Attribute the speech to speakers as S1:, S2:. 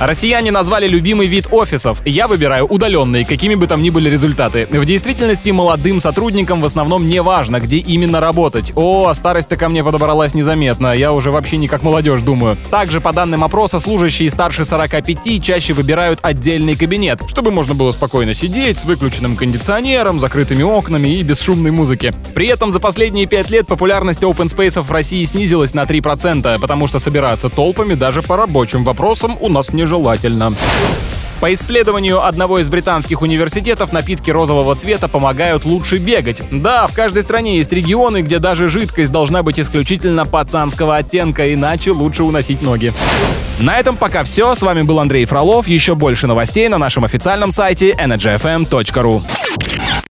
S1: Россияне назвали любимый вид офисов. Я выбираю удаленные, какими бы там ни были результаты. В действительности молодым сотрудникам в основном не важно, где именно работать. О, старость-то ко мне подобралась незаметно. Я уже вообще не как молодежь думаю. Также, по данным опроса, служащие старше 45 чаще выбирают отдельный кабинет, чтобы можно было спокойно сидеть с выключенным кондиционером, закрытыми окнами и бесшумной музыки. При этом за последние 5 лет популярность open space в России снизилась на 3%, потому что собираться толпами даже по рабочим вопросам у нас не нежелательно. По исследованию одного из британских университетов, напитки розового цвета помогают лучше бегать. Да, в каждой стране есть регионы, где даже жидкость должна быть исключительно пацанского оттенка, иначе лучше уносить ноги. На этом пока все. С вами был Андрей Фролов. Еще больше новостей на нашем официальном сайте energyfm.ru.